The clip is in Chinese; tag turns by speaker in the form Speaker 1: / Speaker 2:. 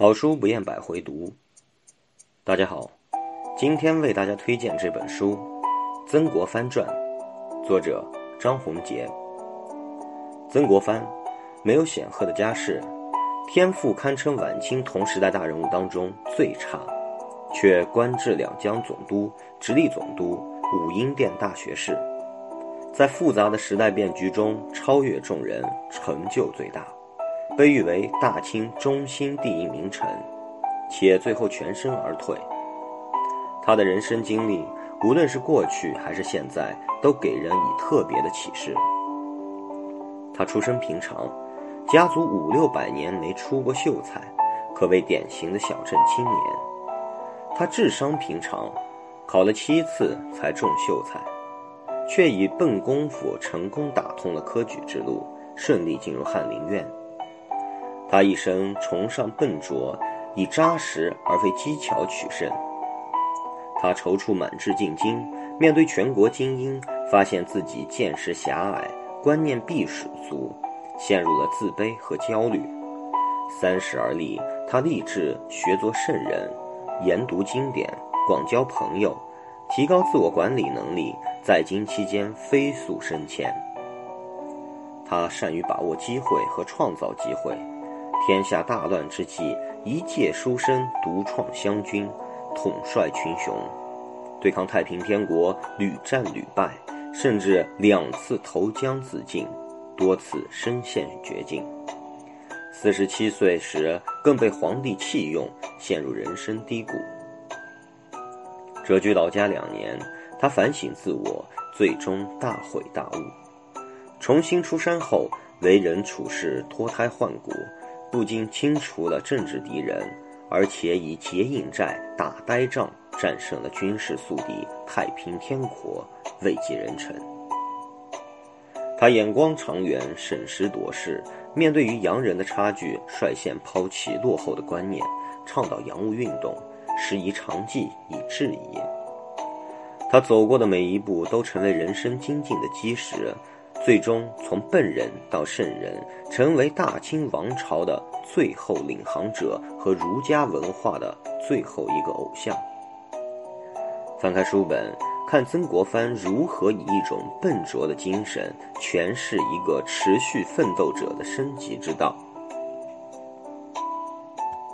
Speaker 1: 好书不厌百回读。大家好，今天为大家推荐这本书《曾国藩传》，作者张宏杰。曾国藩没有显赫的家世，天赋堪称晚清同时代大人物当中最差，却官至两江总督、直隶总督、武英殿大学士，在复杂的时代变局中超越众人，成就最大。被誉为大清中兴第一名臣，且最后全身而退。他的人生经历，无论是过去还是现在，都给人以特别的启示。他出身平常，家族五六百年没出过秀才，可谓典型的小镇青年。他智商平常，考了七次才中秀才，却以笨功夫成功打通了科举之路，顺利进入翰林院。他一生崇尚笨拙，以扎实而非机巧取胜。他踌躇满志进京，面对全国精英，发现自己见识狭隘，观念避世俗，陷入了自卑和焦虑。三十而立，他立志学做圣人，研读经典，广交朋友，提高自我管理能力，在京期间飞速升迁。他善于把握机会和创造机会。天下大乱之际，一介书生独创湘军，统帅群雄，对抗太平天国，屡战屡败，甚至两次投江自尽，多次身陷绝境。四十七岁时，更被皇帝弃用，陷入人生低谷。谪居老家两年，他反省自我，最终大悔大悟。重新出山后，为人处事脱胎换骨。不仅清除了政治敌人，而且以结硬债、打呆仗战胜了军事宿敌，太平天国，位极人臣。他眼光长远，审时度势，面对于洋人的差距，率先抛弃落后的观念，倡导洋务运动，师夷长技以制夷。他走过的每一步，都成为人生精进的基石。最终从笨人到圣人，成为大清王朝的最后领航者和儒家文化的最后一个偶像。翻开书本，看曾国藩如何以一种笨拙的精神诠释一个持续奋斗者的升级之道。